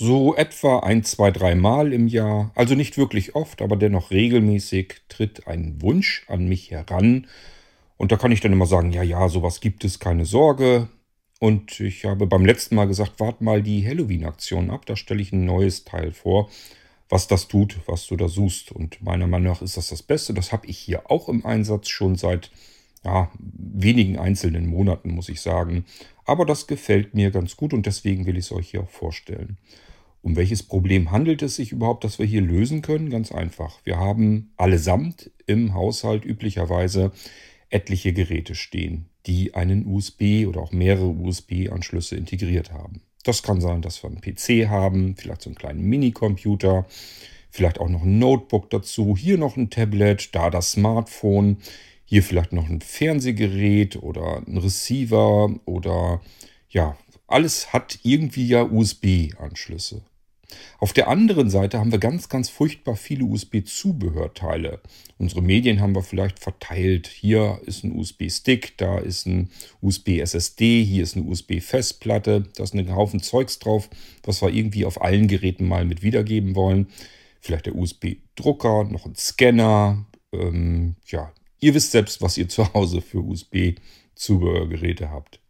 So etwa ein, zwei, drei Mal im Jahr, also nicht wirklich oft, aber dennoch regelmäßig, tritt ein Wunsch an mich heran. Und da kann ich dann immer sagen, ja, ja, sowas gibt es, keine Sorge. Und ich habe beim letzten Mal gesagt, wart mal die Halloween-Aktion ab, da stelle ich ein neues Teil vor, was das tut, was du da suchst. Und meiner Meinung nach ist das das Beste. Das habe ich hier auch im Einsatz schon seit ja, wenigen einzelnen Monaten, muss ich sagen. Aber das gefällt mir ganz gut und deswegen will ich es euch hier auch vorstellen. Um welches Problem handelt es sich überhaupt, das wir hier lösen können? Ganz einfach. Wir haben allesamt im Haushalt üblicherweise etliche Geräte stehen, die einen USB oder auch mehrere USB-Anschlüsse integriert haben. Das kann sein, dass wir einen PC haben, vielleicht so einen kleinen Minicomputer, vielleicht auch noch ein Notebook dazu, hier noch ein Tablet, da das Smartphone, hier vielleicht noch ein Fernsehgerät oder ein Receiver oder ja, alles hat irgendwie ja USB-Anschlüsse. Auf der anderen Seite haben wir ganz, ganz furchtbar viele USB-Zubehörteile. Unsere Medien haben wir vielleicht verteilt. Hier ist ein USB-Stick, da ist ein USB-SSD, hier ist eine USB-Festplatte, da ist ein Haufen Zeugs drauf, was wir irgendwie auf allen Geräten mal mit wiedergeben wollen. Vielleicht der USB-Drucker, noch ein Scanner. Ähm, ja, ihr wisst selbst, was ihr zu Hause für USB-Zubehörgeräte habt.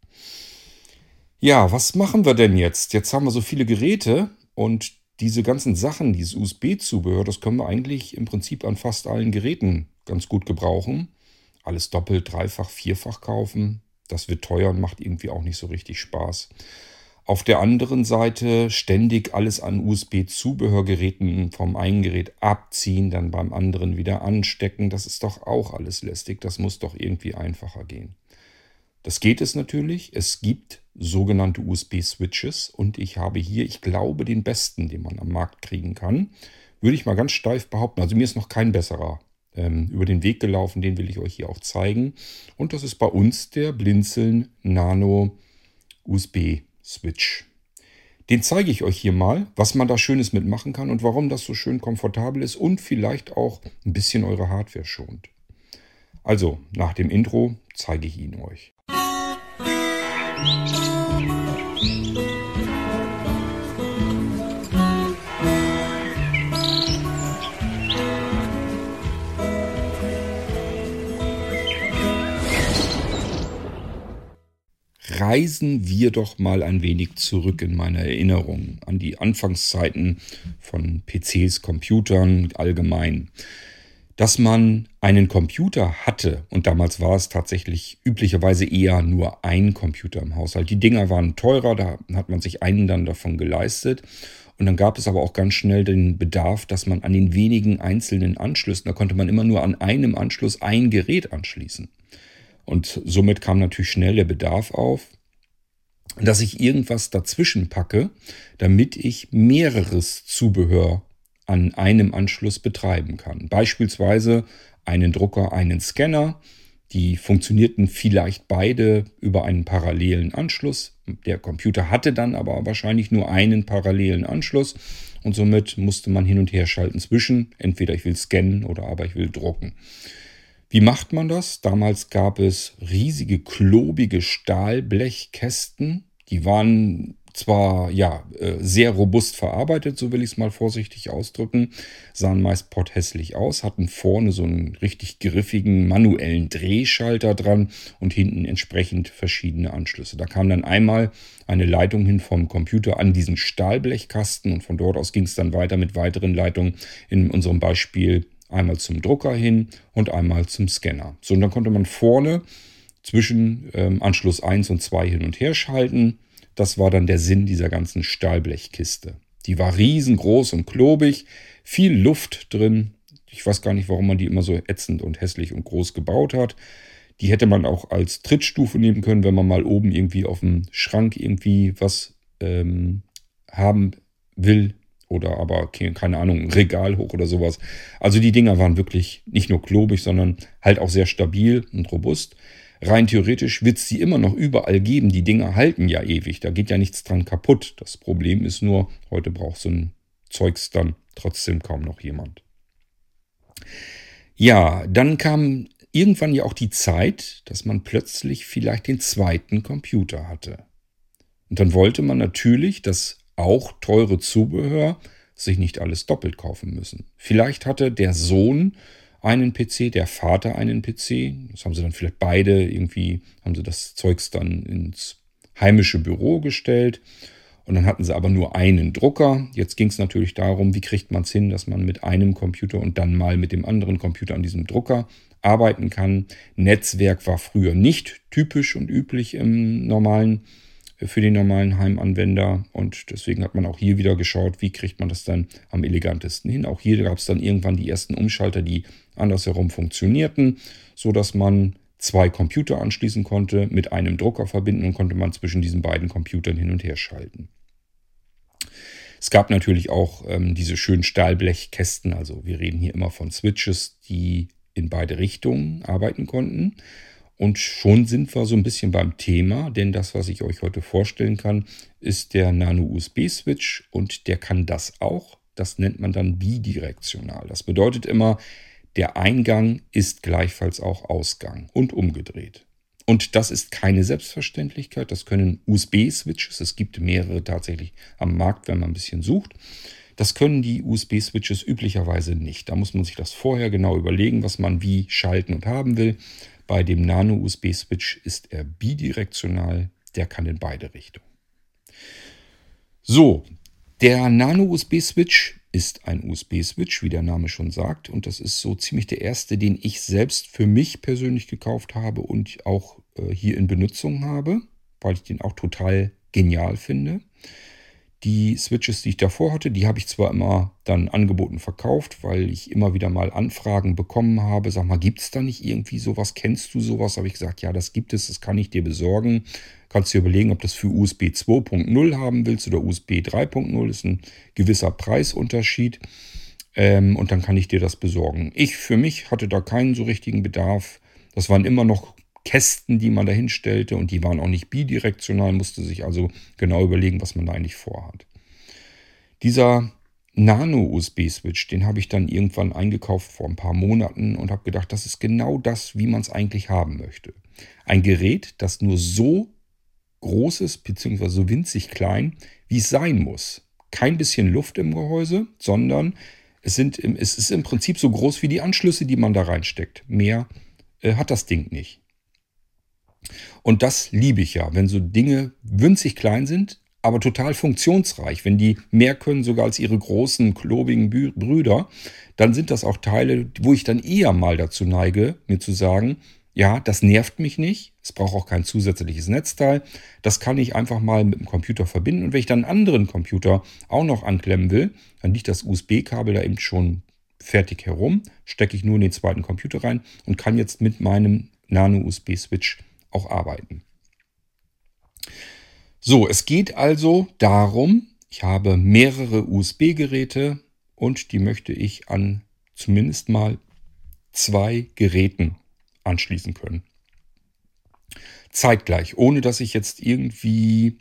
Ja, was machen wir denn jetzt? Jetzt haben wir so viele Geräte und diese ganzen Sachen, dieses USB-Zubehör, das können wir eigentlich im Prinzip an fast allen Geräten ganz gut gebrauchen. Alles doppelt, dreifach, vierfach kaufen. Das wird teuer und macht irgendwie auch nicht so richtig Spaß. Auf der anderen Seite ständig alles an USB-Zubehörgeräten vom einen Gerät abziehen, dann beim anderen wieder anstecken. Das ist doch auch alles lästig. Das muss doch irgendwie einfacher gehen. Das geht es natürlich. Es gibt sogenannte USB-Switches und ich habe hier, ich glaube, den besten, den man am Markt kriegen kann. Würde ich mal ganz steif behaupten. Also mir ist noch kein besserer ähm, über den Weg gelaufen, den will ich euch hier auch zeigen. Und das ist bei uns der Blinzeln Nano USB Switch. Den zeige ich euch hier mal, was man da Schönes mitmachen kann und warum das so schön komfortabel ist und vielleicht auch ein bisschen eure Hardware schont. Also, nach dem Intro zeige ich ihn euch. Reisen wir doch mal ein wenig zurück in meine Erinnerung an die Anfangszeiten von PCs, Computern allgemein dass man einen Computer hatte, und damals war es tatsächlich üblicherweise eher nur ein Computer im Haushalt. Die Dinger waren teurer, da hat man sich einen dann davon geleistet. Und dann gab es aber auch ganz schnell den Bedarf, dass man an den wenigen einzelnen Anschlüssen, da konnte man immer nur an einem Anschluss ein Gerät anschließen. Und somit kam natürlich schnell der Bedarf auf, dass ich irgendwas dazwischen packe, damit ich mehreres Zubehör an einem Anschluss betreiben kann. Beispielsweise einen Drucker, einen Scanner. Die funktionierten vielleicht beide über einen parallelen Anschluss. Der Computer hatte dann aber wahrscheinlich nur einen parallelen Anschluss und somit musste man hin und her schalten zwischen, entweder ich will scannen oder aber ich will drucken. Wie macht man das? Damals gab es riesige, klobige Stahlblechkästen. Die waren zwar ja äh, sehr robust verarbeitet, so will ich es mal vorsichtig ausdrücken, sahen meist potthässlich aus, hatten vorne so einen richtig griffigen manuellen Drehschalter dran und hinten entsprechend verschiedene Anschlüsse. Da kam dann einmal eine Leitung hin vom Computer an diesen Stahlblechkasten und von dort aus ging es dann weiter mit weiteren Leitungen in unserem Beispiel einmal zum Drucker hin und einmal zum Scanner. So, und dann konnte man vorne zwischen ähm, Anschluss 1 und 2 hin und her schalten das war dann der Sinn dieser ganzen Stahlblechkiste. Die war riesengroß und klobig, viel Luft drin. Ich weiß gar nicht, warum man die immer so ätzend und hässlich und groß gebaut hat. Die hätte man auch als Trittstufe nehmen können, wenn man mal oben irgendwie auf dem Schrank irgendwie was ähm, haben will. Oder aber, keine Ahnung, ein Regal hoch oder sowas. Also die Dinger waren wirklich nicht nur klobig, sondern halt auch sehr stabil und robust. Rein theoretisch wird es die immer noch überall geben. Die Dinger halten ja ewig. Da geht ja nichts dran kaputt. Das Problem ist nur, heute braucht so ein Zeugs dann trotzdem kaum noch jemand. Ja, dann kam irgendwann ja auch die Zeit, dass man plötzlich vielleicht den zweiten Computer hatte. Und dann wollte man natürlich, dass auch teure Zubehör, sich nicht alles doppelt kaufen müssen. Vielleicht hatte der Sohn einen PC, der Vater einen PC. Das haben sie dann vielleicht beide irgendwie, haben sie das Zeugs dann ins heimische Büro gestellt. Und dann hatten sie aber nur einen Drucker. Jetzt ging es natürlich darum, wie kriegt man es hin, dass man mit einem Computer und dann mal mit dem anderen Computer an diesem Drucker arbeiten kann. Netzwerk war früher nicht typisch und üblich im normalen für den normalen Heimanwender. Und deswegen hat man auch hier wieder geschaut, wie kriegt man das dann am elegantesten hin. Auch hier gab es dann irgendwann die ersten Umschalter, die andersherum funktionierten, sodass man zwei Computer anschließen konnte, mit einem Drucker verbinden und konnte man zwischen diesen beiden Computern hin und her schalten. Es gab natürlich auch ähm, diese schönen Stahlblechkästen, also wir reden hier immer von Switches, die in beide Richtungen arbeiten konnten. Und schon sind wir so ein bisschen beim Thema, denn das, was ich euch heute vorstellen kann, ist der Nano-USB-Switch und der kann das auch. Das nennt man dann bidirektional. Das bedeutet immer, der Eingang ist gleichfalls auch Ausgang und umgedreht. Und das ist keine Selbstverständlichkeit. Das können USB-Switches. Es gibt mehrere tatsächlich am Markt, wenn man ein bisschen sucht. Das können die USB-Switches üblicherweise nicht. Da muss man sich das vorher genau überlegen, was man wie schalten und haben will. Bei dem Nano-USB-Switch ist er bidirektional, der kann in beide Richtungen. So, der Nano-USB-Switch ist ein USB-Switch, wie der Name schon sagt. Und das ist so ziemlich der erste, den ich selbst für mich persönlich gekauft habe und auch äh, hier in Benutzung habe, weil ich den auch total genial finde. Die Switches, die ich davor hatte, die habe ich zwar immer dann angeboten verkauft, weil ich immer wieder mal Anfragen bekommen habe. Sag mal, gibt es da nicht irgendwie sowas? Kennst du sowas? Habe ich gesagt, ja, das gibt es, das kann ich dir besorgen. Kannst dir überlegen, ob das für USB 2.0 haben willst oder USB 3.0. Ist ein gewisser Preisunterschied. Ähm, und dann kann ich dir das besorgen. Ich für mich hatte da keinen so richtigen Bedarf. Das waren immer noch Kästen, die man da hinstellte und die waren auch nicht bidirektional, musste sich also genau überlegen, was man da eigentlich vorhat. Dieser Nano-USB-Switch, den habe ich dann irgendwann eingekauft vor ein paar Monaten und habe gedacht, das ist genau das, wie man es eigentlich haben möchte. Ein Gerät, das nur so groß ist, beziehungsweise so winzig klein, wie es sein muss. Kein bisschen Luft im Gehäuse, sondern es, sind, es ist im Prinzip so groß wie die Anschlüsse, die man da reinsteckt. Mehr äh, hat das Ding nicht. Und das liebe ich ja, wenn so Dinge winzig klein sind, aber total funktionsreich. Wenn die mehr können sogar als ihre großen, klobigen Brüder, dann sind das auch Teile, wo ich dann eher mal dazu neige, mir zu sagen, ja, das nervt mich nicht. Es braucht auch kein zusätzliches Netzteil. Das kann ich einfach mal mit dem Computer verbinden. Und wenn ich dann einen anderen Computer auch noch anklemmen will, dann liegt das USB-Kabel da eben schon fertig herum. Stecke ich nur in den zweiten Computer rein und kann jetzt mit meinem Nano-USB-Switch auch arbeiten. So, es geht also darum, ich habe mehrere USB-Geräte und die möchte ich an zumindest mal zwei Geräten anschließen können. Zeitgleich, ohne dass ich jetzt irgendwie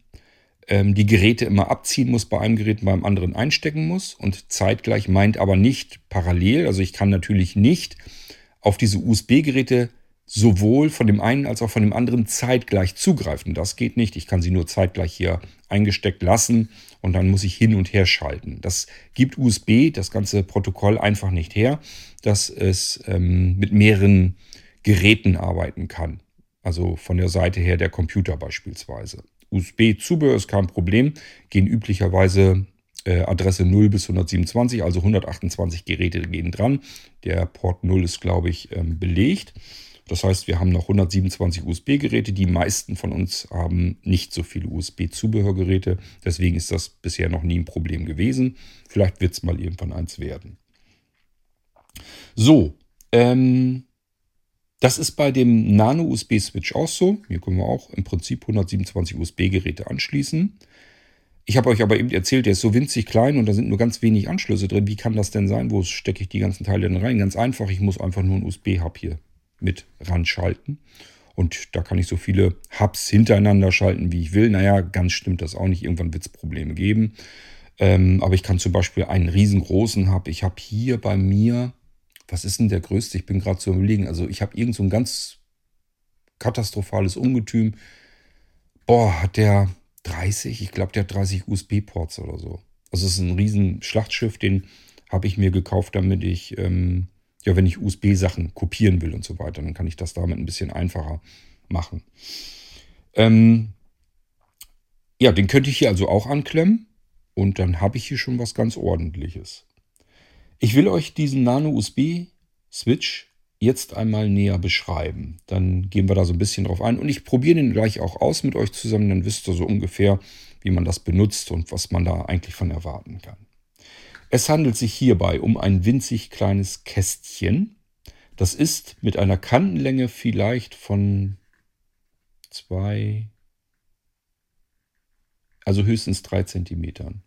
ähm, die Geräte immer abziehen muss, bei einem Gerät beim anderen einstecken muss. Und zeitgleich meint aber nicht parallel. Also ich kann natürlich nicht auf diese USB-Geräte sowohl von dem einen als auch von dem anderen zeitgleich zugreifen. Das geht nicht. Ich kann sie nur zeitgleich hier eingesteckt lassen und dann muss ich hin und her schalten. Das gibt USB, das ganze Protokoll einfach nicht her, dass es ähm, mit mehreren Geräten arbeiten kann. Also von der Seite her der Computer beispielsweise. USB-Zubehör ist kein Problem, gehen üblicherweise äh, Adresse 0 bis 127, also 128 Geräte gehen dran. Der Port 0 ist, glaube ich, ähm, belegt. Das heißt, wir haben noch 127 USB-Geräte. Die meisten von uns haben nicht so viele USB-Zubehörgeräte. Deswegen ist das bisher noch nie ein Problem gewesen. Vielleicht wird es mal irgendwann eins werden. So, ähm, das ist bei dem Nano-USB-Switch auch so. Hier können wir auch im Prinzip 127 USB-Geräte anschließen. Ich habe euch aber eben erzählt, der ist so winzig klein und da sind nur ganz wenig Anschlüsse drin. Wie kann das denn sein? Wo stecke ich die ganzen Teile denn rein? Ganz einfach, ich muss einfach nur einen USB-Hub hier mit ranschalten. Und da kann ich so viele Hubs hintereinander schalten, wie ich will. Naja, ganz stimmt das auch nicht. Irgendwann wird es Probleme geben. Ähm, aber ich kann zum Beispiel einen riesengroßen Hub. Ich habe hier bei mir, was ist denn der größte? Ich bin gerade zu überlegen. Also ich habe irgend so ein ganz katastrophales Ungetüm. Boah, hat der 30, ich glaube, der hat 30 USB-Ports oder so. Also es ist ein riesen Schlachtschiff, den habe ich mir gekauft, damit ich, ähm, ja, wenn ich USB-Sachen kopieren will und so weiter, dann kann ich das damit ein bisschen einfacher machen. Ähm, ja, den könnte ich hier also auch anklemmen und dann habe ich hier schon was ganz ordentliches. Ich will euch diesen Nano-USB-Switch jetzt einmal näher beschreiben. Dann gehen wir da so ein bisschen drauf ein und ich probiere den gleich auch aus mit euch zusammen, dann wisst ihr so ungefähr, wie man das benutzt und was man da eigentlich von erwarten kann. Es handelt sich hierbei um ein winzig kleines Kästchen. Das ist mit einer Kantenlänge vielleicht von zwei, also höchstens drei Zentimetern.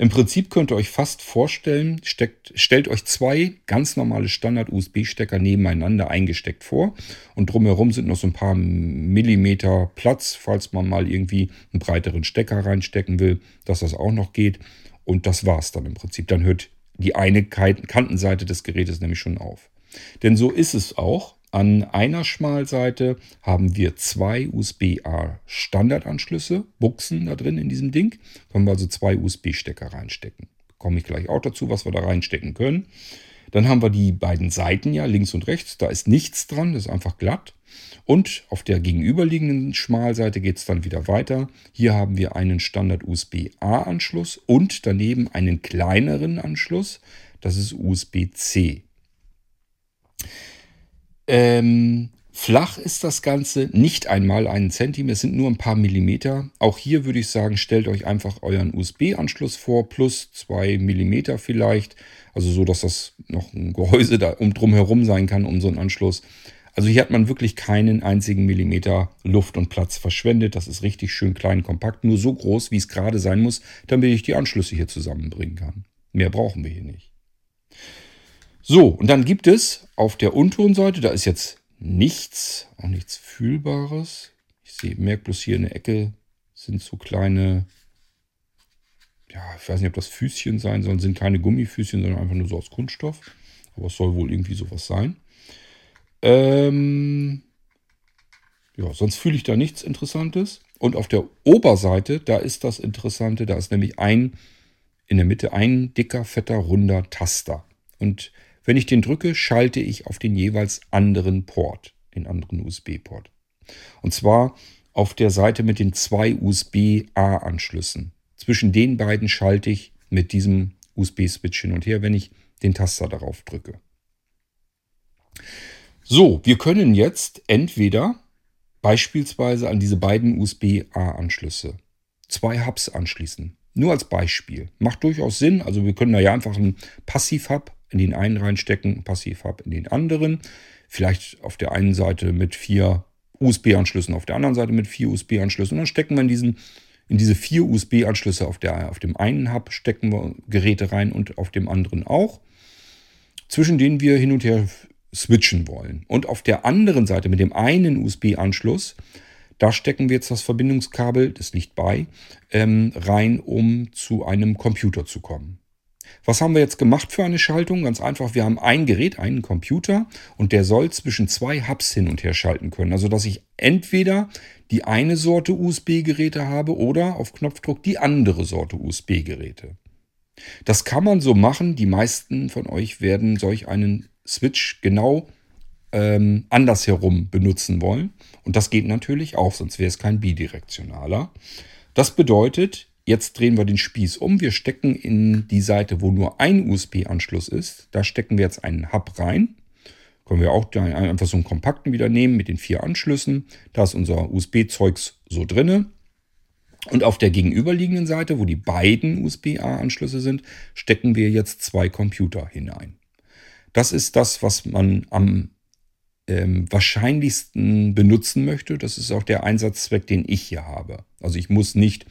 Im Prinzip könnt ihr euch fast vorstellen, steckt, stellt euch zwei ganz normale Standard-USB-Stecker nebeneinander eingesteckt vor und drumherum sind noch so ein paar Millimeter Platz, falls man mal irgendwie einen breiteren Stecker reinstecken will, dass das auch noch geht. Und das war's dann im Prinzip. Dann hört die eine Kantenseite des Gerätes nämlich schon auf. Denn so ist es auch. An einer Schmalseite haben wir zwei USB-A Standardanschlüsse, Buchsen da drin in diesem Ding. Können wir also zwei USB-Stecker reinstecken. Komme ich gleich auch dazu, was wir da reinstecken können. Dann haben wir die beiden Seiten ja, links und rechts. Da ist nichts dran, das ist einfach glatt. Und auf der gegenüberliegenden Schmalseite geht es dann wieder weiter. Hier haben wir einen Standard USB-A-Anschluss und daneben einen kleineren Anschluss. Das ist USB-C. Ähm, flach ist das Ganze nicht einmal einen Zentimeter, es sind nur ein paar Millimeter. Auch hier würde ich sagen, stellt euch einfach euren USB-Anschluss vor, plus zwei Millimeter vielleicht. Also so, dass das noch ein Gehäuse da um drum herum sein kann, um so einen Anschluss. Also hier hat man wirklich keinen einzigen Millimeter Luft und Platz verschwendet. Das ist richtig schön klein, kompakt, nur so groß, wie es gerade sein muss, damit ich die Anschlüsse hier zusammenbringen kann. Mehr brauchen wir hier nicht. So, und dann gibt es auf der unteren Seite, da ist jetzt nichts, auch nichts Fühlbares. Ich sehe, merke bloß hier in der Ecke sind so kleine, ja, ich weiß nicht, ob das Füßchen sein sollen, sind keine Gummifüßchen, sondern einfach nur so aus Kunststoff. Aber es soll wohl irgendwie sowas sein. Ähm, ja, sonst fühle ich da nichts Interessantes. Und auf der Oberseite, da ist das Interessante, da ist nämlich ein, in der Mitte ein dicker, fetter, runder Taster. Und wenn ich den drücke, schalte ich auf den jeweils anderen Port, den anderen USB-Port. Und zwar auf der Seite mit den zwei USB-A-Anschlüssen. Zwischen den beiden schalte ich mit diesem USB-Switch hin und her, wenn ich den Taster darauf drücke. So, wir können jetzt entweder beispielsweise an diese beiden USB-A-Anschlüsse zwei Hubs anschließen. Nur als Beispiel. Macht durchaus Sinn. Also wir können da ja einfach einen Passiv-Hub in den einen reinstecken, Passiv-Hub in den anderen. Vielleicht auf der einen Seite mit vier USB-Anschlüssen, auf der anderen Seite mit vier USB-Anschlüssen. Und dann stecken wir in, diesen, in diese vier USB-Anschlüsse auf, auf dem einen Hub, stecken wir Geräte rein und auf dem anderen auch, zwischen denen wir hin und her switchen wollen. Und auf der anderen Seite mit dem einen USB-Anschluss, da stecken wir jetzt das Verbindungskabel, das liegt bei, ähm, rein, um zu einem Computer zu kommen. Was haben wir jetzt gemacht für eine Schaltung? Ganz einfach, wir haben ein Gerät, einen Computer und der soll zwischen zwei Hubs hin und her schalten können. Also dass ich entweder die eine Sorte USB-Geräte habe oder auf Knopfdruck die andere Sorte USB-Geräte. Das kann man so machen. Die meisten von euch werden solch einen Switch genau ähm, andersherum benutzen wollen. Und das geht natürlich auch, sonst wäre es kein bidirektionaler. Das bedeutet, Jetzt drehen wir den Spieß um. Wir stecken in die Seite, wo nur ein USB-Anschluss ist. Da stecken wir jetzt einen Hub rein. Können wir auch einfach so einen kompakten wieder nehmen mit den vier Anschlüssen. Da ist unser USB-Zeugs so drinne. Und auf der gegenüberliegenden Seite, wo die beiden USB-A-Anschlüsse sind, stecken wir jetzt zwei Computer hinein. Das ist das, was man am ähm, wahrscheinlichsten benutzen möchte. Das ist auch der Einsatzzweck, den ich hier habe. Also ich muss nicht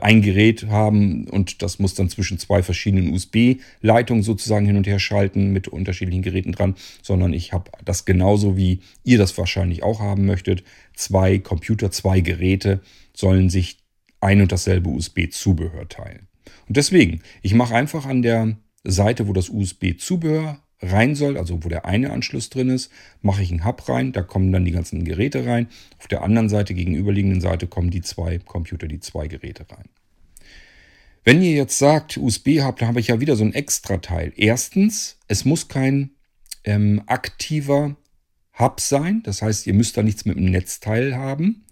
ein Gerät haben und das muss dann zwischen zwei verschiedenen USB-Leitungen sozusagen hin und her schalten mit unterschiedlichen Geräten dran, sondern ich habe das genauso wie ihr das wahrscheinlich auch haben möchtet. Zwei Computer, zwei Geräte sollen sich ein und dasselbe USB-Zubehör teilen. Und deswegen, ich mache einfach an der Seite, wo das USB-Zubehör rein soll, also wo der eine Anschluss drin ist, mache ich einen Hub rein, da kommen dann die ganzen Geräte rein. Auf der anderen Seite, gegenüberliegenden Seite, kommen die zwei Computer, die zwei Geräte rein. Wenn ihr jetzt sagt, USB-Hub, da habe ich ja wieder so ein Extra-Teil. Erstens, es muss kein ähm, aktiver Hub sein, das heißt, ihr müsst da nichts mit dem Netzteil haben.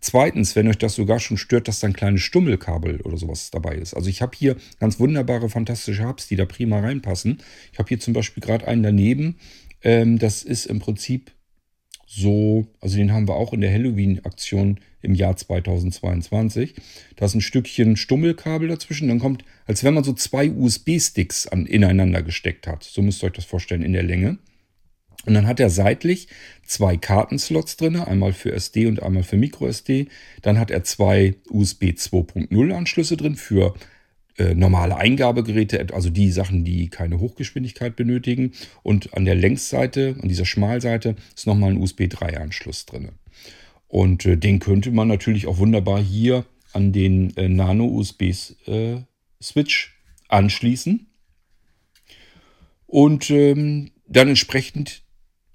Zweitens, wenn euch das sogar schon stört, dass da ein kleines Stummelkabel oder sowas dabei ist. Also ich habe hier ganz wunderbare, fantastische Hubs, die da prima reinpassen. Ich habe hier zum Beispiel gerade einen daneben. Ähm, das ist im Prinzip so, also den haben wir auch in der Halloween-Aktion im Jahr 2022. Da ist ein Stückchen Stummelkabel dazwischen. Dann kommt, als wenn man so zwei USB-Sticks ineinander gesteckt hat. So müsst ihr euch das vorstellen in der Länge. Und dann hat er seitlich zwei Kartenslots drin, einmal für SD und einmal für MicroSD. Dann hat er zwei USB 2.0 Anschlüsse drin für äh, normale Eingabegeräte, also die Sachen, die keine Hochgeschwindigkeit benötigen. Und an der Längsseite, an dieser Schmalseite, ist nochmal ein USB 3 Anschluss drin. Und äh, den könnte man natürlich auch wunderbar hier an den äh, Nano USB äh, anschließen. Und ähm, dann entsprechend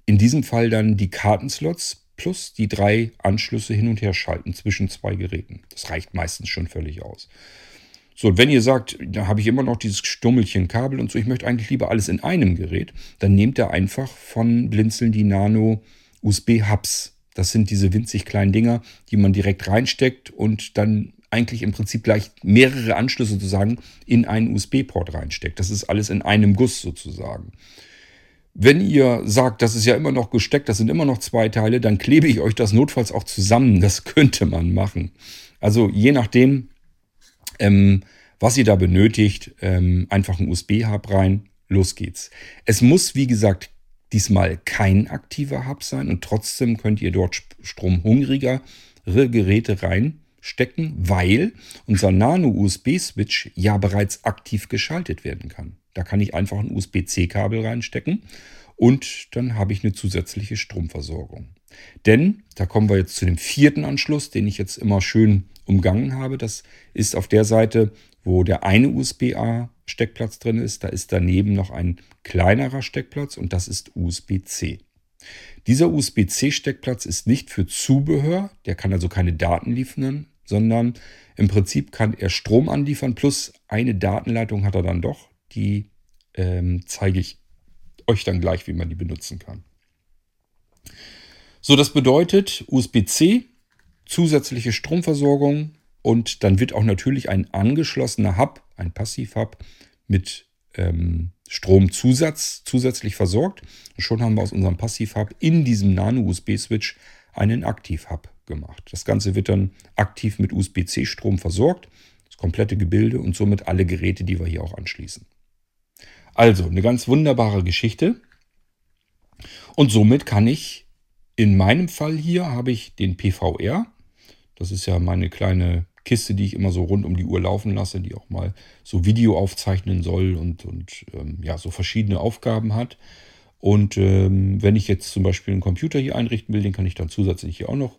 in diesem Fall dann die Kartenslots plus die drei Anschlüsse hin und her schalten zwischen zwei Geräten. Das reicht meistens schon völlig aus. So, wenn ihr sagt, da habe ich immer noch dieses Stummelchen Kabel und so, ich möchte eigentlich lieber alles in einem Gerät, dann nehmt ihr einfach von Blinzeln die Nano USB Hubs. Das sind diese winzig kleinen Dinger, die man direkt reinsteckt und dann eigentlich im Prinzip gleich mehrere Anschlüsse sozusagen in einen USB-Port reinsteckt. Das ist alles in einem Guss sozusagen. Wenn ihr sagt, das ist ja immer noch gesteckt, das sind immer noch zwei Teile, dann klebe ich euch das notfalls auch zusammen. Das könnte man machen. Also je nachdem, ähm, was ihr da benötigt, ähm, einfach ein USB-Hub rein, los geht's. Es muss, wie gesagt, diesmal kein aktiver Hub sein und trotzdem könnt ihr dort stromhungrigere Geräte reinstecken, weil unser Nano-USB-Switch ja bereits aktiv geschaltet werden kann. Da kann ich einfach ein USB-C-Kabel reinstecken und dann habe ich eine zusätzliche Stromversorgung. Denn, da kommen wir jetzt zu dem vierten Anschluss, den ich jetzt immer schön umgangen habe. Das ist auf der Seite, wo der eine USB-A-Steckplatz drin ist. Da ist daneben noch ein kleinerer Steckplatz und das ist USB-C. Dieser USB-C-Steckplatz ist nicht für Zubehör, der kann also keine Daten liefern, sondern im Prinzip kann er Strom anliefern, plus eine Datenleitung hat er dann doch die ähm, zeige ich euch dann gleich, wie man die benutzen kann. So, das bedeutet USB-C, zusätzliche Stromversorgung und dann wird auch natürlich ein angeschlossener Hub, ein Passivhub mit ähm, Stromzusatz zusätzlich versorgt. Und schon haben wir aus unserem Passivhub in diesem Nano-USB-Switch einen Aktivhub gemacht. Das Ganze wird dann aktiv mit USB-C-Strom versorgt, das komplette Gebilde und somit alle Geräte, die wir hier auch anschließen. Also eine ganz wunderbare Geschichte. Und somit kann ich, in meinem Fall hier habe ich den PVR. Das ist ja meine kleine Kiste, die ich immer so rund um die Uhr laufen lasse, die auch mal so Video aufzeichnen soll und, und ähm, ja, so verschiedene Aufgaben hat. Und ähm, wenn ich jetzt zum Beispiel einen Computer hier einrichten will, den kann ich dann zusätzlich hier auch noch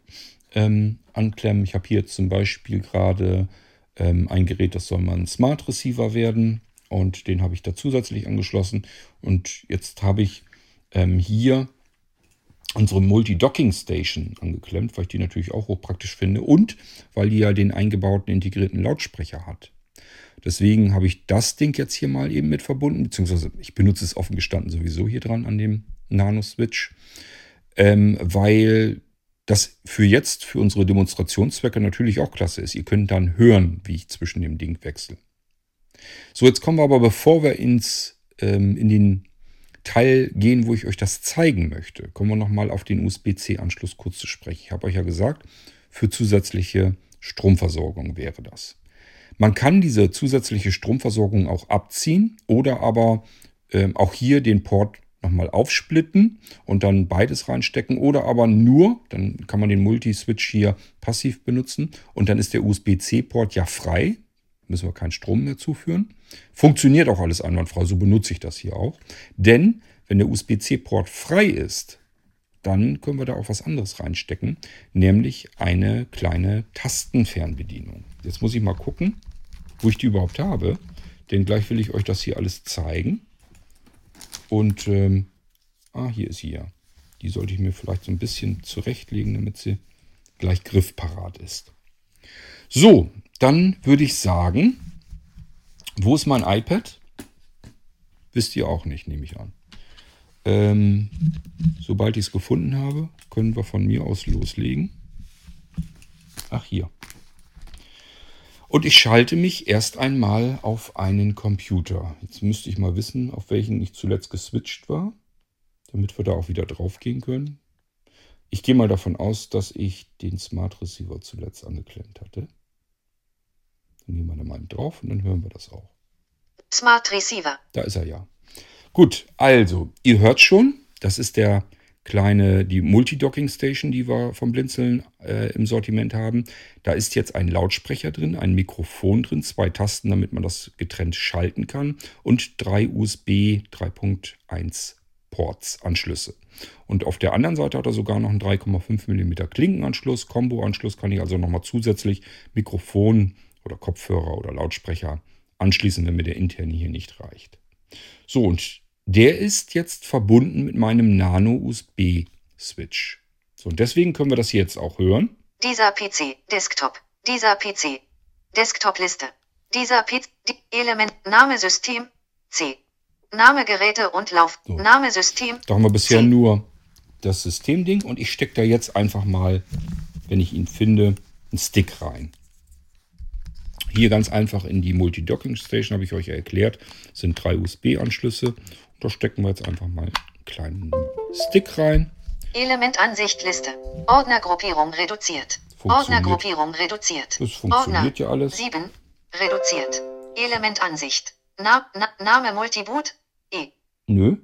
ähm, anklemmen. Ich habe hier zum Beispiel gerade ähm, ein Gerät, das soll mal ein Smart Receiver werden. Und den habe ich da zusätzlich angeschlossen. Und jetzt habe ich ähm, hier unsere Multi-Docking Station angeklemmt, weil ich die natürlich auch hochpraktisch finde und weil die ja den eingebauten integrierten Lautsprecher hat. Deswegen habe ich das Ding jetzt hier mal eben mit verbunden, beziehungsweise ich benutze es offen gestanden sowieso hier dran an dem Nano-Switch, ähm, weil das für jetzt, für unsere Demonstrationszwecke natürlich auch klasse ist. Ihr könnt dann hören, wie ich zwischen dem Ding wechsle. So, jetzt kommen wir aber, bevor wir ins, ähm, in den Teil gehen, wo ich euch das zeigen möchte, kommen wir nochmal auf den USB-C-Anschluss kurz zu sprechen. Ich habe euch ja gesagt, für zusätzliche Stromversorgung wäre das. Man kann diese zusätzliche Stromversorgung auch abziehen oder aber ähm, auch hier den Port nochmal aufsplitten und dann beides reinstecken oder aber nur, dann kann man den Multi-Switch hier passiv benutzen und dann ist der USB-C-Port ja frei müssen wir keinen Strom mehr zuführen. Funktioniert auch alles einwandfrei, so benutze ich das hier auch. Denn wenn der USB-C-Port frei ist, dann können wir da auch was anderes reinstecken, nämlich eine kleine Tastenfernbedienung. Jetzt muss ich mal gucken, wo ich die überhaupt habe, denn gleich will ich euch das hier alles zeigen. Und, ähm, ah, hier ist sie ja. Die sollte ich mir vielleicht so ein bisschen zurechtlegen, damit sie gleich griffparat ist. So, dann würde ich sagen, wo ist mein iPad? Wisst ihr auch nicht, nehme ich an. Ähm, sobald ich es gefunden habe, können wir von mir aus loslegen. Ach, hier. Und ich schalte mich erst einmal auf einen Computer. Jetzt müsste ich mal wissen, auf welchen ich zuletzt geswitcht war, damit wir da auch wieder drauf gehen können. Ich gehe mal davon aus, dass ich den Smart Receiver zuletzt angeklemmt hatte. Dann gehen wir da mal drauf und dann hören wir das auch. Smart Receiver. Da ist er ja. Gut, also, ihr hört schon, das ist der kleine, die Multidocking Station, die wir vom Blinzeln äh, im Sortiment haben. Da ist jetzt ein Lautsprecher drin, ein Mikrofon drin, zwei Tasten, damit man das getrennt schalten kann und drei USB 3.1 Ports, Anschlüsse. Und auf der anderen Seite hat er sogar noch einen 3,5 mm Klinkenanschluss, Combo-Anschluss, kann ich also nochmal zusätzlich Mikrofon oder Kopfhörer oder Lautsprecher anschließen, wenn mir der interne hier nicht reicht. So, und der ist jetzt verbunden mit meinem Nano-USB-Switch. So, und deswegen können wir das jetzt auch hören. Dieser PC, Desktop. Dieser PC. Desktop-Liste. Dieser PC, Element, Name System, C. Name Geräte und Lauf. So. Name System. Da haben wir bisher C. nur das Systemding und ich stecke da jetzt einfach mal, wenn ich ihn finde, einen Stick rein. Hier ganz einfach in die Multi-Docking Station, habe ich euch ja erklärt, sind drei USB-Anschlüsse. Da stecken wir jetzt einfach mal einen kleinen Stick rein. Elementansicht Liste. Ordnergruppierung reduziert. Ordnergruppierung reduziert. Das funktioniert Ordner ja alles. 7. Reduziert. Elementansicht. Na, na, Name Multiboot. E. Nö.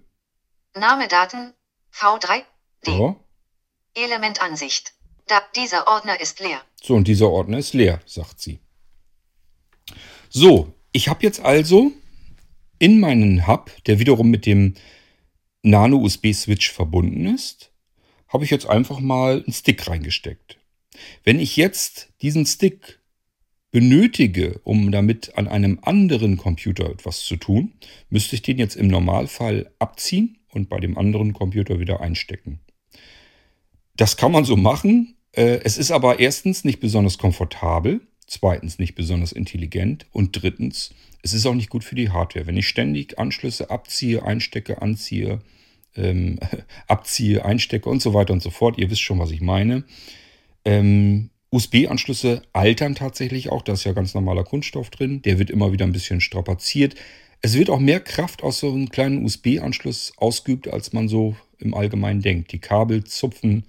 Name Daten. V3. D. Ja. Elementansicht. Da, dieser Ordner ist leer. So, und dieser Ordner ist leer, sagt sie. So, ich habe jetzt also in meinen Hub, der wiederum mit dem Nano-USB-Switch verbunden ist, habe ich jetzt einfach mal einen Stick reingesteckt. Wenn ich jetzt diesen Stick benötige, um damit an einem anderen Computer etwas zu tun, müsste ich den jetzt im Normalfall abziehen und bei dem anderen Computer wieder einstecken. Das kann man so machen. Äh, Es ist aber erstens nicht besonders komfortabel, zweitens nicht besonders intelligent und drittens, es ist auch nicht gut für die Hardware. Wenn ich ständig Anschlüsse abziehe, einstecke, anziehe, ähm, abziehe, einstecke und so weiter und so fort, ihr wisst schon, was ich meine. Ähm, USB-Anschlüsse altern tatsächlich auch, da ist ja ganz normaler Kunststoff drin, der wird immer wieder ein bisschen strapaziert. Es wird auch mehr Kraft aus so einem kleinen USB-Anschluss ausgeübt, als man so im Allgemeinen denkt. Die Kabel zupfen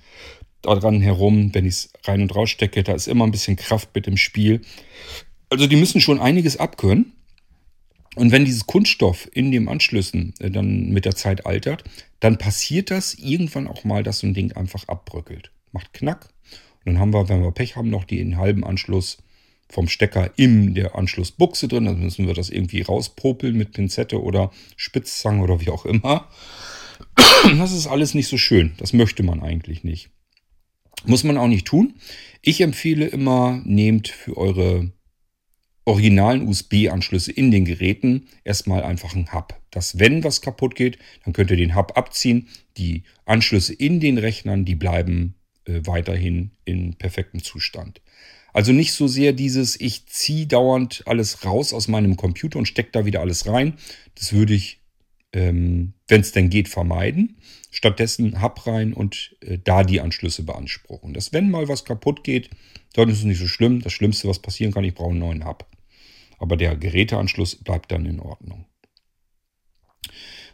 daran herum, wenn ich es rein und raus stecke, da ist immer ein bisschen Kraft mit im Spiel. Also die müssen schon einiges abkönnen. Und wenn dieses Kunststoff in den Anschlüssen äh, dann mit der Zeit altert, dann passiert das irgendwann auch mal, dass so ein Ding einfach abbröckelt. Macht Knack. Und dann haben wir, wenn wir Pech haben, noch den halben Anschluss vom Stecker in der Anschlussbuchse drin. Dann müssen wir das irgendwie rauspopeln mit Pinzette oder Spitzzange oder wie auch immer. Das ist alles nicht so schön. Das möchte man eigentlich nicht. Muss man auch nicht tun. Ich empfehle immer, nehmt für eure originalen USB-Anschlüsse in den Geräten erstmal einfach einen Hub. Dass wenn was kaputt geht, dann könnt ihr den Hub abziehen. Die Anschlüsse in den Rechnern, die bleiben äh, weiterhin in perfektem Zustand. Also nicht so sehr dieses, ich ziehe dauernd alles raus aus meinem Computer und stecke da wieder alles rein. Das würde ich, ähm, wenn es denn geht, vermeiden. Stattdessen Hub rein und äh, da die Anschlüsse beanspruchen. Dass wenn mal was kaputt geht, dann ist es nicht so schlimm. Das Schlimmste, was passieren kann, ich brauche einen neuen Hub. Aber der Geräteanschluss bleibt dann in Ordnung.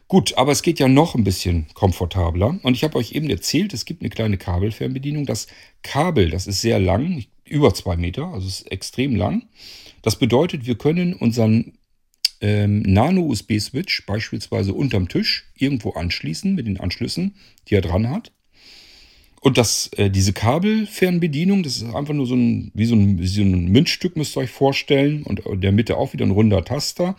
Gut, aber es geht ja noch ein bisschen komfortabler. Und ich habe euch eben erzählt, es gibt eine kleine Kabelfernbedienung. Das Kabel, das ist sehr lang, über zwei Meter, also ist extrem lang. Das bedeutet, wir können unseren ähm, Nano-USB-Switch beispielsweise unterm Tisch irgendwo anschließen mit den Anschlüssen, die er dran hat. Und das, äh, diese Kabelfernbedienung, das ist einfach nur so ein, wie so ein, wie so ein Münzstück, müsst ihr euch vorstellen. Und in der Mitte auch wieder ein runder Taster.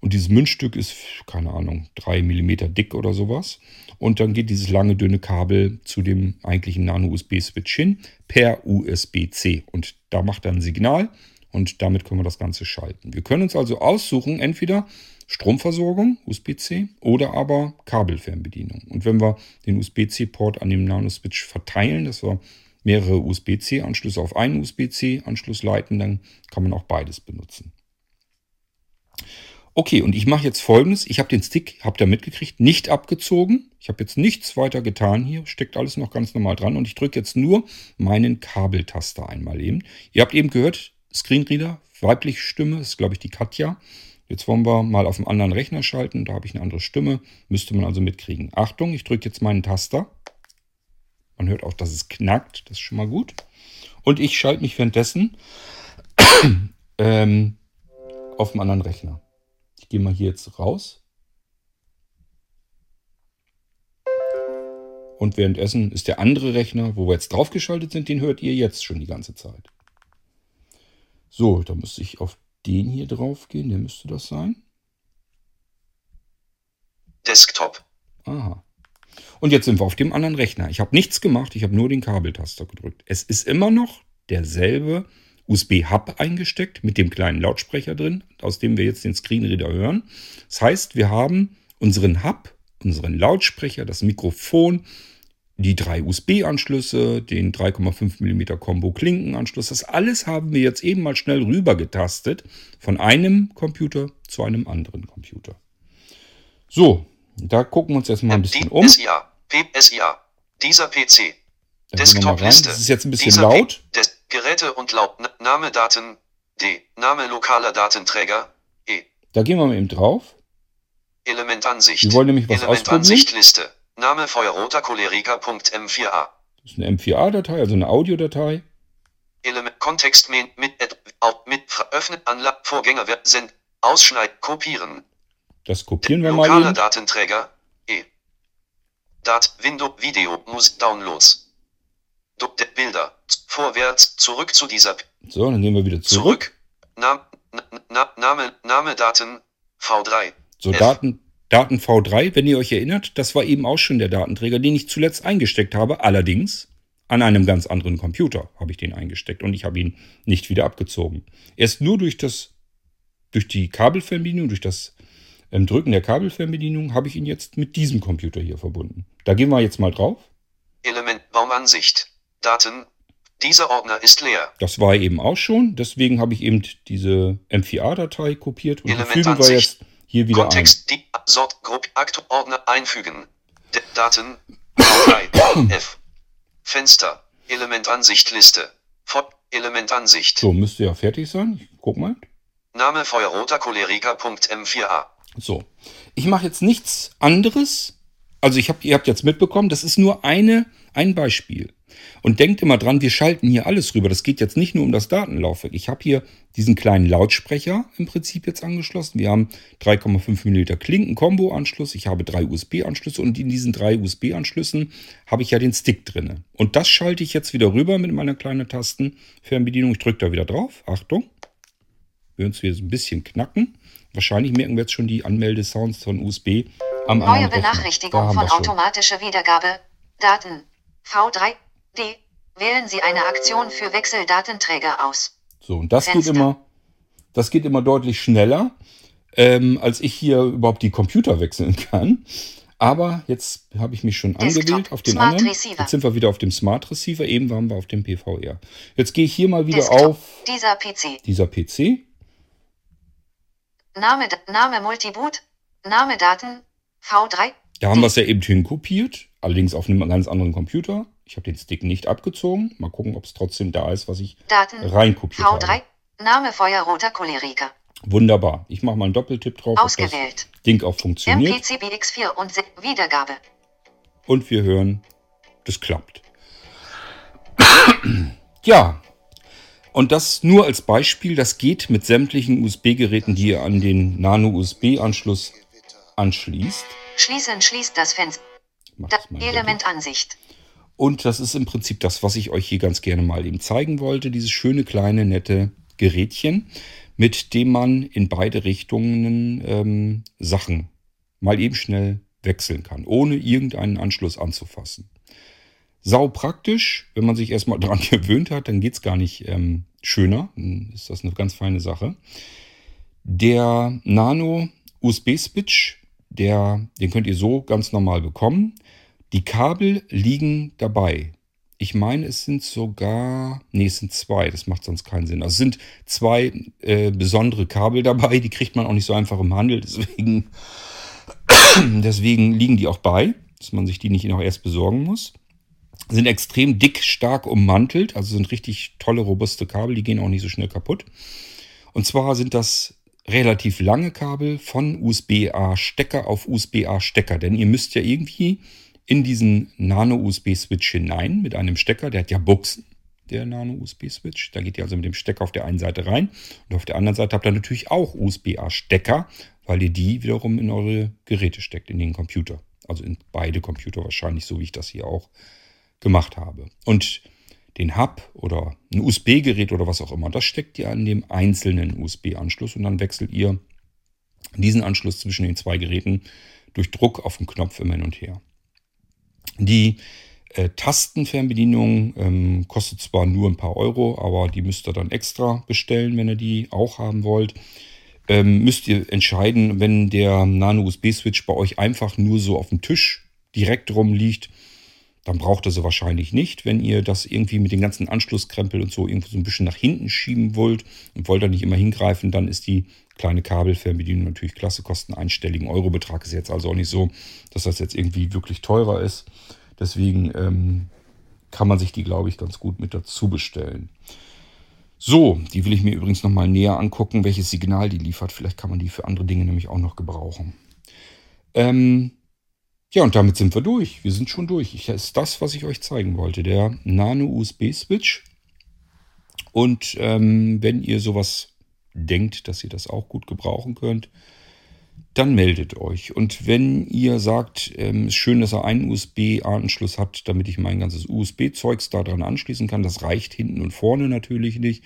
Und dieses Münzstück ist, keine Ahnung, drei Millimeter dick oder sowas. Und dann geht dieses lange, dünne Kabel zu dem eigentlichen Nano-USB-Switch hin per USB-C. Und da macht er ein Signal und damit können wir das Ganze schalten. Wir können uns also aussuchen, entweder Stromversorgung, USB-C, oder aber Kabelfernbedienung. Und wenn wir den USB-C-Port an dem Nano-Switch verteilen, dass wir mehrere USB-C-Anschlüsse auf einen USB-C-Anschluss leiten, dann kann man auch beides benutzen. Okay, und ich mache jetzt folgendes. Ich habe den Stick, habt ihr mitgekriegt, nicht abgezogen. Ich habe jetzt nichts weiter getan hier. Steckt alles noch ganz normal dran. Und ich drücke jetzt nur meinen Kabeltaster einmal eben. Ihr habt eben gehört, Screenreader, weibliche Stimme, ist glaube ich die Katja. Jetzt wollen wir mal auf einen anderen Rechner schalten. Da habe ich eine andere Stimme. Müsste man also mitkriegen. Achtung, ich drücke jetzt meinen Taster. Man hört auch, dass es knackt. Das ist schon mal gut. Und ich schalte mich währenddessen ähm, auf einen anderen Rechner gehe mal hier jetzt raus. Und währenddessen ist der andere Rechner, wo wir jetzt draufgeschaltet sind, den hört ihr jetzt schon die ganze Zeit. So, da müsste ich auf den hier drauf gehen. Der müsste das sein. Desktop. Aha. Und jetzt sind wir auf dem anderen Rechner. Ich habe nichts gemacht, ich habe nur den Kabeltaster gedrückt. Es ist immer noch derselbe USB-Hub eingesteckt mit dem kleinen Lautsprecher drin, aus dem wir jetzt den Screenreader hören. Das heißt, wir haben unseren Hub, unseren Lautsprecher, das Mikrofon, die drei USB-Anschlüsse, den 3,5 mm Combo-Klinkenanschluss. Das alles haben wir jetzt eben mal schnell rüber getastet von einem Computer zu einem anderen Computer. So, da gucken wir uns erstmal ein bisschen um. SIA, PSIA, dieser PC. Desktop-Liste. Das ist jetzt ein bisschen laut. Des Geräte und Laut Name Daten D. Name lokaler Datenträger E. Da gehen wir mal eben drauf. Elementansicht. Wir wollen nämlich was Elementansicht Liste. Name Feuerroter Choleriker.m4a. Das ist eine M4A-Datei, also eine Audiodatei. Element Kontext mit mit mit öffnet Anlage Vorgänger sind Ausschneid kopieren. Das kopieren wir mal. Lokaler Datenträger E. Dat Window Video Musik Downloads. Bilder. Vorwärts, zurück zu dieser. So, dann gehen wir wieder zurück. zurück. Na, na, Name, Name, Daten, V3. So, F. Daten, Daten V3, wenn ihr euch erinnert, das war eben auch schon der Datenträger, den ich zuletzt eingesteckt habe. Allerdings an einem ganz anderen Computer habe ich den eingesteckt und ich habe ihn nicht wieder abgezogen. Erst nur durch das, durch die Kabelfernbedienung, durch das ähm, Drücken der Kabelfernbedienung habe ich ihn jetzt mit diesem Computer hier verbunden. Da gehen wir jetzt mal drauf. Element Baumansicht. Daten. Dieser Ordner ist leer. Das war eben auch schon. Deswegen habe ich eben diese M4A-Datei kopiert und die fügen wir jetzt hier wieder Kontext, ein. Die Sort, Gruppe, Aktu, Ordner einfügen. D Daten. V3, F. Fenster. Elementansicht Liste. Elementansicht. So, müsste ja fertig sein. Ich guck mal. Name Feuerroter Choleriker.m4a. So. Ich mache jetzt nichts anderes. Also ich hab, ihr habt jetzt mitbekommen, das ist nur eine, ein Beispiel. Und denkt immer dran, wir schalten hier alles rüber. Das geht jetzt nicht nur um das Datenlaufwerk. Ich habe hier diesen kleinen Lautsprecher im Prinzip jetzt angeschlossen. Wir haben 3,5 mm Klinken-Kombo-Anschluss. Ich habe drei USB-Anschlüsse und in diesen drei USB-Anschlüssen habe ich ja den Stick drin. Und das schalte ich jetzt wieder rüber mit meiner kleinen Tastenfernbedienung. Ich drücke da wieder drauf. Achtung. Wir hören es wieder so ein bisschen knacken. Wahrscheinlich merken wir jetzt schon die Anmeldesounds von USB am Neue Benachrichtigung von automatischer Wiedergabe. Daten. V3. D. Wählen Sie eine Aktion für Wechseldatenträger aus. So, und das Fenster. geht immer, das geht immer deutlich schneller, ähm, als ich hier überhaupt die Computer wechseln kann. Aber jetzt habe ich mich schon Desktop, angewählt auf den Smart anderen. Receiver. Jetzt sind wir wieder auf dem Smart Receiver. Eben waren wir auf dem PVR. Jetzt gehe ich hier mal wieder Desktop, auf dieser PC. Dieser PC. Name, Name Multiboot, Name Daten, V3. Da haben wir es ja eben hinkopiert, allerdings auf einem ganz anderen Computer. Ich habe den Stick nicht abgezogen. Mal gucken, ob es trotzdem da ist, was ich Daten, reinkopiert V3, habe. Name Feuerroter Choleriker. Wunderbar. Ich mache mal einen Doppeltipp drauf, Ausgewählt. ob das Ding auch funktioniert. MPCBX4 und Wiedergabe. Und wir hören, das klappt. ja, und das nur als Beispiel, das geht mit sämtlichen USB-Geräten, die ihr an den Nano-USB-Anschluss anschließt. Schließen schließt das Fenster. Elementansicht. Und das ist im Prinzip das, was ich euch hier ganz gerne mal eben zeigen wollte. Dieses schöne, kleine, nette Gerätchen, mit dem man in beide Richtungen ähm, Sachen mal eben schnell wechseln kann, ohne irgendeinen Anschluss anzufassen. Sau praktisch, wenn man sich erstmal daran gewöhnt hat, dann geht es gar nicht ähm, schöner. Dann ist das eine ganz feine Sache. Der Nano USB-Switch, den könnt ihr so ganz normal bekommen. Die Kabel liegen dabei. Ich meine, es sind sogar, nee, es sind zwei, das macht sonst keinen Sinn. Also es sind zwei äh, besondere Kabel dabei, die kriegt man auch nicht so einfach im Handel, deswegen, deswegen liegen die auch bei, dass man sich die nicht noch erst besorgen muss. Sind extrem dick, stark ummantelt, also sind richtig tolle, robuste Kabel, die gehen auch nicht so schnell kaputt. Und zwar sind das relativ lange Kabel von USB-A-Stecker auf USB-A-Stecker, denn ihr müsst ja irgendwie in diesen Nano-USB-Switch hinein mit einem Stecker. Der hat ja Buchsen, der Nano-USB-Switch. Da geht ihr also mit dem Stecker auf der einen Seite rein und auf der anderen Seite habt ihr natürlich auch USB-A-Stecker, weil ihr die wiederum in eure Geräte steckt, in den Computer. Also in beide Computer wahrscheinlich, so wie ich das hier auch gemacht habe. Und den Hub oder ein USB-Gerät oder was auch immer, das steckt ihr an dem einzelnen USB-Anschluss und dann wechselt ihr diesen Anschluss zwischen den zwei Geräten durch Druck auf den Knopf immer hin und her. Die äh, Tastenfernbedienung ähm, kostet zwar nur ein paar Euro, aber die müsst ihr dann extra bestellen, wenn ihr die auch haben wollt. Ähm, müsst ihr entscheiden, wenn der Nano-USB-Switch bei euch einfach nur so auf dem Tisch direkt rumliegt, dann braucht ihr sie wahrscheinlich nicht. Wenn ihr das irgendwie mit den ganzen Anschlusskrempel und so irgendwo so ein bisschen nach hinten schieben wollt und wollt da nicht immer hingreifen, dann ist die kleine Kabelfernbedienung natürlich klasse, kostet einen einstelligen Eurobetrag. Ist jetzt also auch nicht so, dass das jetzt irgendwie wirklich teurer ist. Deswegen ähm, kann man sich die, glaube ich, ganz gut mit dazu bestellen. So, die will ich mir übrigens nochmal näher angucken, welches Signal die liefert. Vielleicht kann man die für andere Dinge nämlich auch noch gebrauchen. Ähm, ja, und damit sind wir durch. Wir sind schon durch. Ich, das ist das, was ich euch zeigen wollte. Der Nano-USB-Switch. Und ähm, wenn ihr sowas denkt, dass ihr das auch gut gebrauchen könnt, dann meldet euch. Und wenn ihr sagt, ähm, ist schön, dass er einen USB-Anschluss hat, damit ich mein ganzes USB-Zeugs daran anschließen kann, das reicht hinten und vorne natürlich nicht.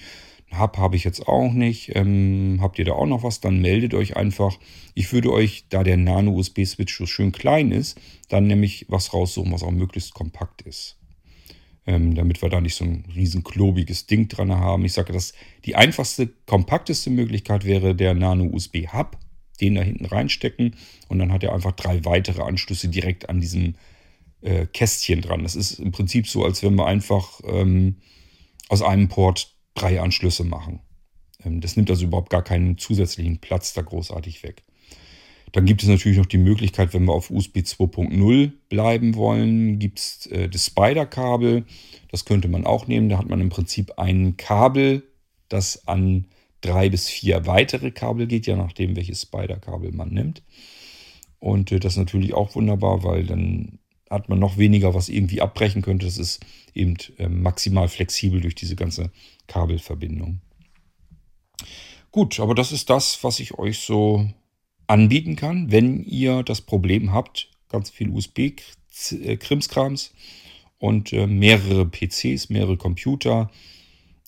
Hub habe ich jetzt auch nicht. Ähm, habt ihr da auch noch was? Dann meldet euch einfach. Ich würde euch, da der Nano-USB-Switch so schön klein ist, dann nämlich was raussuchen, was auch möglichst kompakt ist ähm, damit wir da nicht so ein riesen klobiges Ding dran haben. Ich sage, dass die einfachste, kompakteste Möglichkeit wäre der Nano-USB-Hub, den da hinten reinstecken und dann hat er einfach drei weitere Anschlüsse direkt an diesem äh, Kästchen dran. Das ist im Prinzip so, als wenn wir einfach ähm, aus einem Port drei Anschlüsse machen. Ähm, das nimmt also überhaupt gar keinen zusätzlichen Platz da großartig weg. Dann gibt es natürlich noch die Möglichkeit, wenn wir auf USB 2.0 bleiben wollen, gibt es äh, das Spider-Kabel. Das könnte man auch nehmen. Da hat man im Prinzip ein Kabel, das an drei bis vier weitere Kabel geht, je nachdem, welches Spider-Kabel man nimmt. Und äh, das ist natürlich auch wunderbar, weil dann hat man noch weniger, was irgendwie abbrechen könnte. Das ist eben äh, maximal flexibel durch diese ganze Kabelverbindung. Gut, aber das ist das, was ich euch so anbieten kann, wenn ihr das Problem habt, ganz viel USB-Krimskrams und äh, mehrere PCs, mehrere Computer.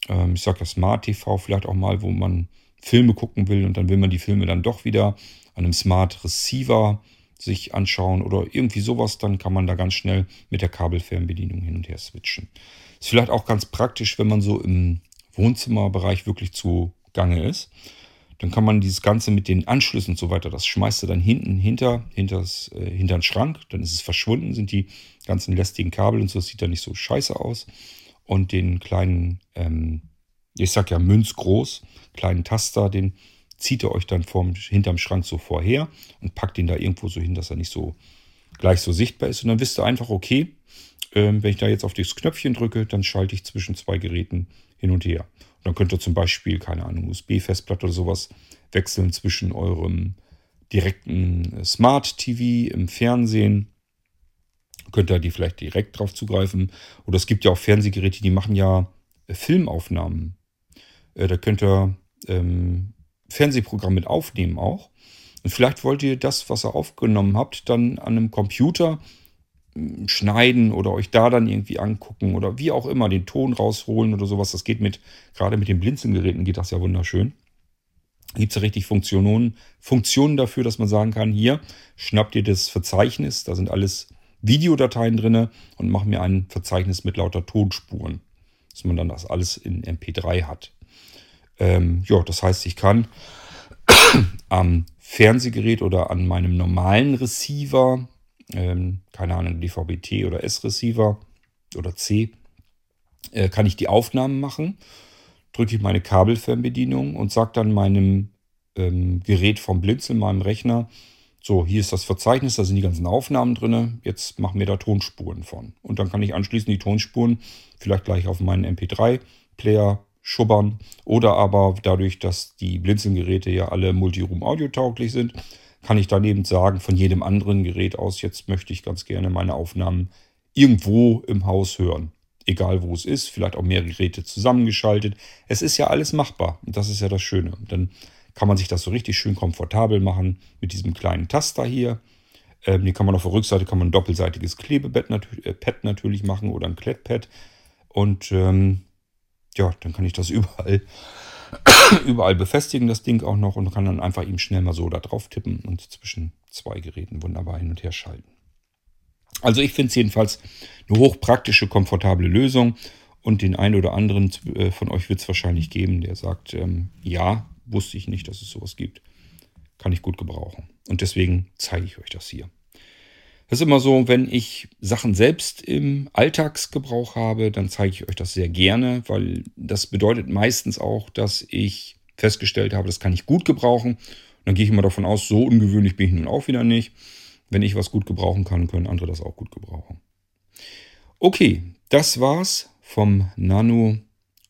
Ähm, ich sage ja Smart TV vielleicht auch mal, wo man Filme gucken will und dann will man die Filme dann doch wieder an einem Smart Receiver sich anschauen oder irgendwie sowas, dann kann man da ganz schnell mit der Kabelfernbedienung hin und her switchen. Ist vielleicht auch ganz praktisch, wenn man so im Wohnzimmerbereich wirklich zu Gange ist. Dann kann man dieses Ganze mit den Anschlüssen und so weiter, das schmeißt du dann hinten hinter, hinters, äh, hinter den Schrank. Dann ist es verschwunden, sind die ganzen lästigen Kabel und so. Das sieht dann nicht so scheiße aus. Und den kleinen, ähm, ich sag ja münzgroß, kleinen Taster, den zieht ihr euch dann vom, hinterm Schrank so vorher und packt den da irgendwo so hin, dass er nicht so gleich so sichtbar ist. Und dann wisst ihr einfach, okay, ähm, wenn ich da jetzt auf das Knöpfchen drücke, dann schalte ich zwischen zwei Geräten hin und her. Dann könnt ihr zum Beispiel, keine Ahnung, USB-Festplatte oder sowas wechseln zwischen eurem direkten Smart TV im Fernsehen. Könnt ihr die vielleicht direkt drauf zugreifen. Oder es gibt ja auch Fernsehgeräte, die machen ja äh, Filmaufnahmen. Äh, da könnt ihr ähm, Fernsehprogramm mit aufnehmen auch. Und vielleicht wollt ihr das, was ihr aufgenommen habt, dann an einem Computer schneiden oder euch da dann irgendwie angucken oder wie auch immer den Ton rausholen oder sowas. Das geht mit, gerade mit den Blinzelgeräten geht das ja wunderschön. Gibt es ja richtig Funktionen, Funktionen dafür, dass man sagen kann, hier schnappt ihr das Verzeichnis, da sind alles Videodateien drin und macht mir ein Verzeichnis mit lauter Tonspuren, dass man dann das alles in MP3 hat. Ähm, ja, das heißt, ich kann am Fernsehgerät oder an meinem normalen Receiver, ähm, keine Ahnung, DVB-T oder S-Receiver oder C, äh, kann ich die Aufnahmen machen. Drücke ich meine Kabelfernbedienung und sage dann meinem ähm, Gerät vom Blinzeln, meinem Rechner, so, hier ist das Verzeichnis, da sind die ganzen Aufnahmen drin. Jetzt machen wir da Tonspuren von. Und dann kann ich anschließend die Tonspuren vielleicht gleich auf meinen MP3-Player schubbern. Oder aber dadurch, dass die Blinzelgeräte ja alle Multiroom-Audio tauglich sind, kann ich daneben sagen, von jedem anderen Gerät aus, jetzt möchte ich ganz gerne meine Aufnahmen irgendwo im Haus hören. Egal wo es ist, vielleicht auch mehrere Geräte zusammengeschaltet. Es ist ja alles machbar. Und das ist ja das Schöne. Dann kann man sich das so richtig schön komfortabel machen mit diesem kleinen Taster hier. Ähm, die kann man auf der Rückseite kann man ein doppelseitiges Klebepad natürlich, äh, natürlich machen oder ein Klettpad. Und ähm, ja, dann kann ich das überall, überall befestigen, das Ding auch noch, und kann dann einfach eben schnell mal so da drauf tippen und zwischen zwei Geräten wunderbar hin und her schalten. Also ich finde es jedenfalls eine hochpraktische, komfortable Lösung. Und den einen oder anderen äh, von euch wird es wahrscheinlich geben, der sagt, ähm, ja, wusste ich nicht, dass es sowas gibt. Kann ich gut gebrauchen. Und deswegen zeige ich euch das hier. Das ist immer so, wenn ich Sachen selbst im Alltagsgebrauch habe, dann zeige ich euch das sehr gerne, weil das bedeutet meistens auch, dass ich festgestellt habe, das kann ich gut gebrauchen. Und dann gehe ich immer davon aus, so ungewöhnlich bin ich nun auch wieder nicht. Wenn ich was gut gebrauchen kann, können andere das auch gut gebrauchen. Okay, das war's vom Nano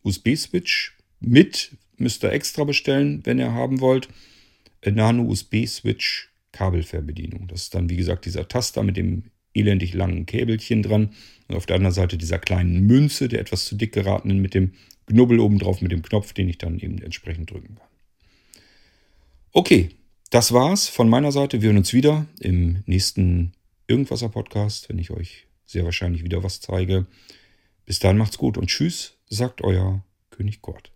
USB Switch mit müsst ihr extra bestellen, wenn ihr haben wollt. Nano USB Switch Kabelfernbedienung. Das ist dann, wie gesagt, dieser Taster mit dem elendig langen Käbelchen dran. Und auf der anderen Seite dieser kleinen Münze, der etwas zu dick geratenen, mit dem Knubbel oben drauf, mit dem Knopf, den ich dann eben entsprechend drücken kann. Okay, das war's von meiner Seite. Wir hören uns wieder im nächsten Irgendwasser Podcast, wenn ich euch sehr wahrscheinlich wieder was zeige. Bis dahin macht's gut und tschüss, sagt euer König Kurt.